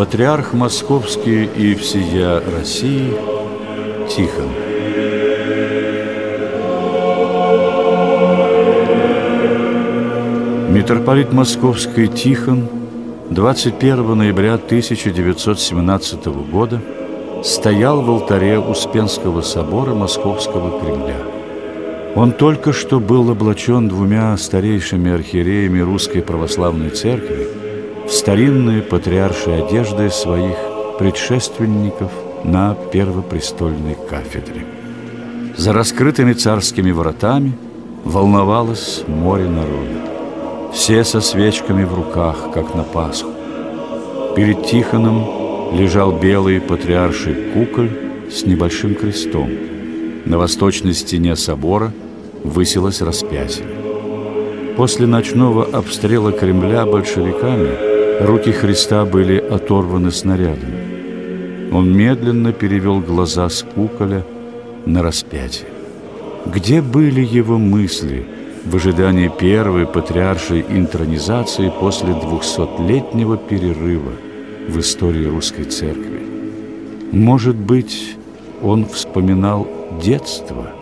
Патриарх Московский и всея России Тихон. Митрополит Московский Тихон 21 ноября 1917 года стоял в алтаре Успенского собора Московского Кремля. Он только что был облачен двумя старейшими архиереями Русской Православной Церкви старинные патриаршие одежды своих предшественников на первопрестольной кафедре. За раскрытыми царскими воротами волновалось море народа. Все со свечками в руках, как на Пасху. Перед Тихоном лежал белый патриарший куколь с небольшим крестом. На восточной стене собора высилось распятие. После ночного обстрела Кремля большевиками руки Христа были оторваны снарядами. Он медленно перевел глаза с куколя на распятие. Где были его мысли в ожидании первой патриаршей интронизации после двухсотлетнего перерыва в истории русской церкви? Может быть, он вспоминал детство.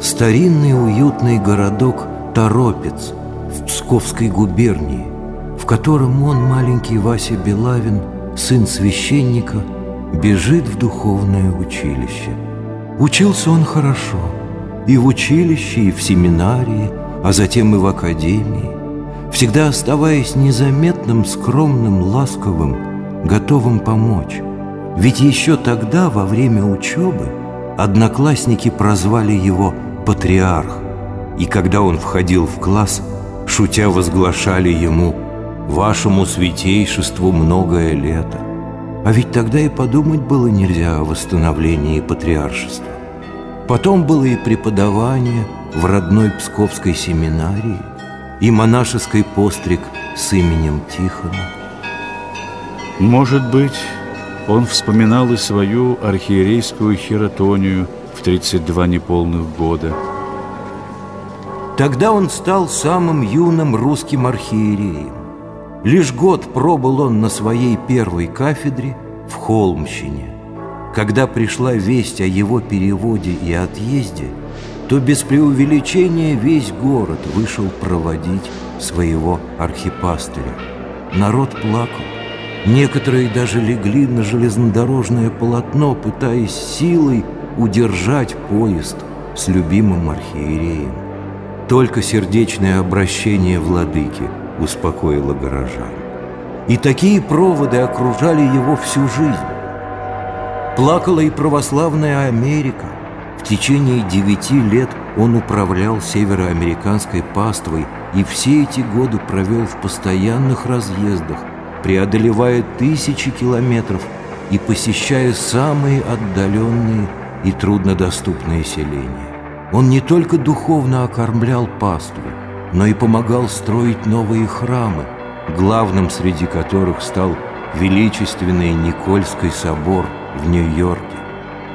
Старинный уютный городок Торопец в Псковской губернии, в котором он, маленький Вася Белавин, сын священника, бежит в духовное училище. Учился он хорошо, и в училище, и в семинарии, а затем и в академии, всегда оставаясь незаметным, скромным, ласковым, готовым помочь. Ведь еще тогда, во время учебы, одноклассники прозвали его «патриарх», и когда он входил в класс, шутя возглашали ему «Вашему святейшеству многое лето». А ведь тогда и подумать было нельзя о восстановлении патриаршества. Потом было и преподавание в родной Псковской семинарии, и монашеский постриг с именем Тихона. Может быть, он вспоминал и свою архиерейскую хератонию в 32 неполных года. Тогда он стал самым юным русским архиереем. Лишь год пробыл он на своей первой кафедре в Холмщине. Когда пришла весть о его переводе и отъезде, то без преувеличения весь город вышел проводить своего архипастыря. Народ плакал. Некоторые даже легли на железнодорожное полотно, пытаясь силой удержать поезд с любимым архиереем. Только сердечное обращение владыки успокоило горожан. И такие проводы окружали его всю жизнь. Плакала и православная Америка. В течение девяти лет он управлял североамериканской паствой и все эти годы провел в постоянных разъездах – преодолевая тысячи километров и посещая самые отдаленные и труднодоступные селения. Он не только духовно окормлял паству, но и помогал строить новые храмы, главным среди которых стал величественный Никольский собор в Нью-Йорке.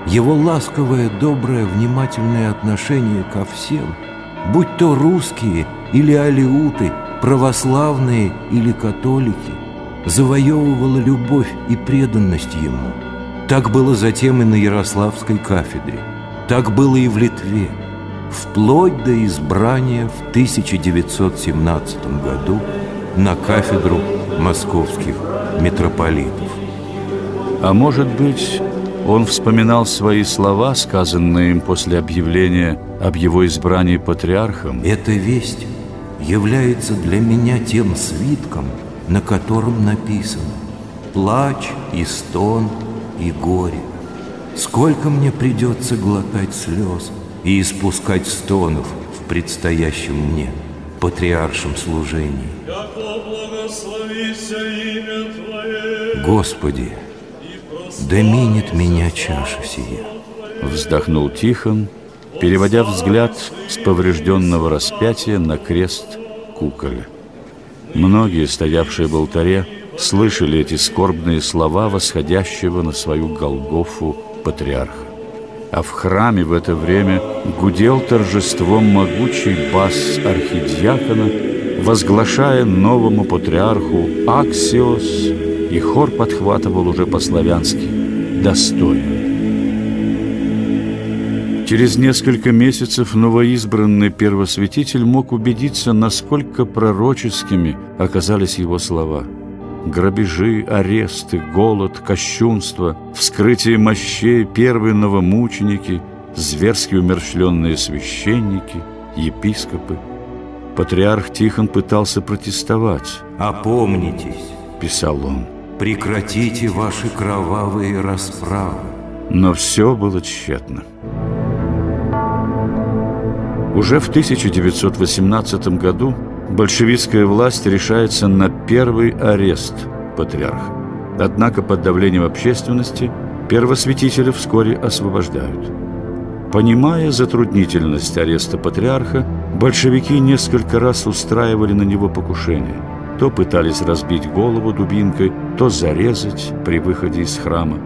Его ласковое, доброе, внимательное отношение ко всем, будь то русские или алиуты, православные или католики, завоевывала любовь и преданность ему. Так было затем и на Ярославской кафедре. Так было и в Литве. Вплоть до избрания в 1917 году на кафедру московских митрополитов. А может быть, он вспоминал свои слова, сказанные им после объявления об его избрании патриархом? Эта весть является для меня тем свитком, на котором написано «Плач и стон и горе». Сколько мне придется глотать слез и испускать стонов в предстоящем мне патриаршем служении. Господи, да минет меня чаша сия. Вздохнул Тихон, переводя взгляд с поврежденного распятия на крест куколя. Многие, стоявшие в алтаре, слышали эти скорбные слова восходящего на свою Голгофу патриарха. А в храме в это время гудел торжеством могучий бас архидиакона, возглашая новому патриарху «Аксиос», и хор подхватывал уже по-славянски «Достойно». Через несколько месяцев новоизбранный первосвятитель мог убедиться, насколько пророческими оказались его слова. Грабежи, аресты, голод, кощунство, вскрытие мощей, первые новомученики, зверски умерщвленные священники, епископы. Патриарх Тихон пытался протестовать. «Опомнитесь», – писал он, – «прекратите ваши кровавые расправы». Но все было тщетно. Уже в 1918 году большевистская власть решается на первый арест патриарха. Однако под давлением общественности первосвятителя вскоре освобождают. Понимая затруднительность ареста патриарха, большевики несколько раз устраивали на него покушение. То пытались разбить голову дубинкой, то зарезать при выходе из храма.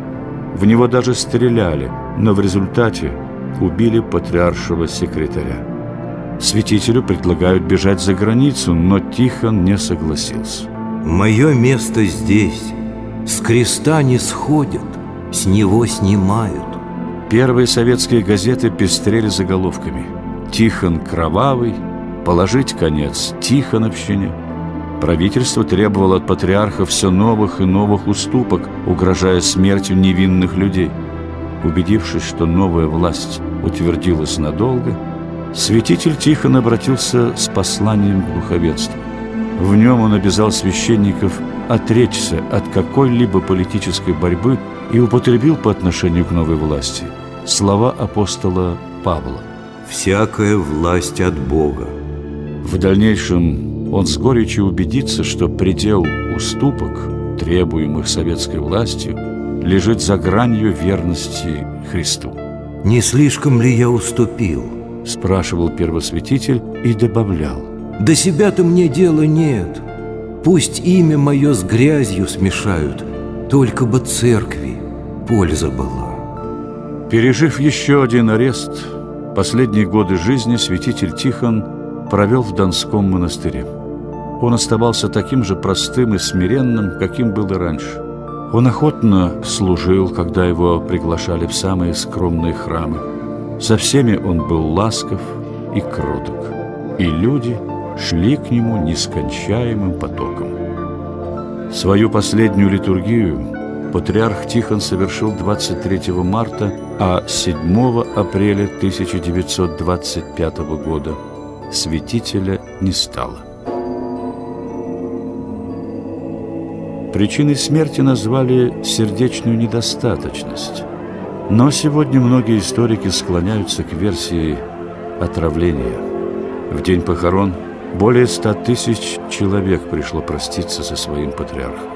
В него даже стреляли, но в результате убили патриаршего секретаря. Святителю предлагают бежать за границу, но Тихон не согласился. «Мое место здесь. С креста не сходят, с него снимают». Первые советские газеты пестрели заголовками «Тихон кровавый», «Положить конец Тихоновщине». Правительство требовало от патриарха все новых и новых уступок, угрожая смертью невинных людей. Убедившись, что новая власть утвердилась надолго, Святитель Тихон обратился с посланием к духовенству. В нем он обязал священников отречься от какой-либо политической борьбы и употребил по отношению к новой власти слова апостола Павла. «Всякая власть от Бога». В дальнейшем он с горечью убедится, что предел уступок, требуемых советской властью, лежит за гранью верности Христу. «Не слишком ли я уступил?» Спрашивал первосвятитель и добавлял. До себя-то мне дела нет. Пусть имя мое с грязью смешают Только бы церкви польза была Пережив еще один арест Последние годы жизни святитель Тихон провел в Донском монастыре. Он оставался таким же простым и смиренным, каким был и раньше. Он охотно служил, когда его приглашали в самые скромные храмы со всеми он был ласков и кроток, и люди шли к нему нескончаемым потоком. Свою последнюю литургию патриарх Тихон совершил 23 марта, а 7 апреля 1925 года святителя не стало. Причиной смерти назвали сердечную недостаточность – но сегодня многие историки склоняются к версии отравления. В день похорон более ста тысяч человек пришло проститься со своим патриархом.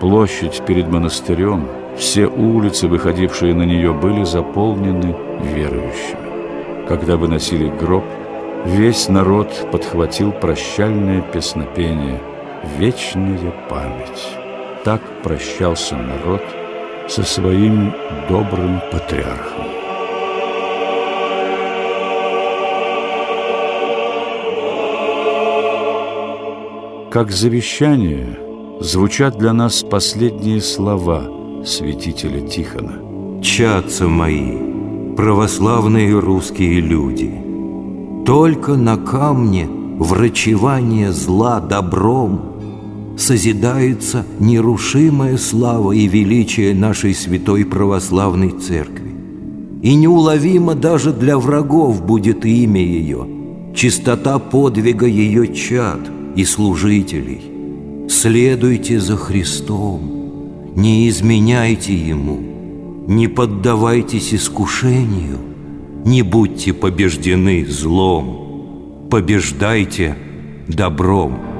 Площадь перед монастырем, все улицы, выходившие на нее, были заполнены верующими. Когда выносили гроб, весь народ подхватил прощальное песнопение «Вечная память». Так прощался народ – со своим добрым патриархом. Как завещание звучат для нас последние слова святителя Тихона. «Чатца мои, православные русские люди, только на камне врачевание зла добром – созидается нерушимая слава и величие нашей святой православной церкви. И неуловимо даже для врагов будет имя ее, чистота подвига ее чад и служителей. Следуйте за Христом, не изменяйте Ему, не поддавайтесь искушению, не будьте побеждены злом, побеждайте добром.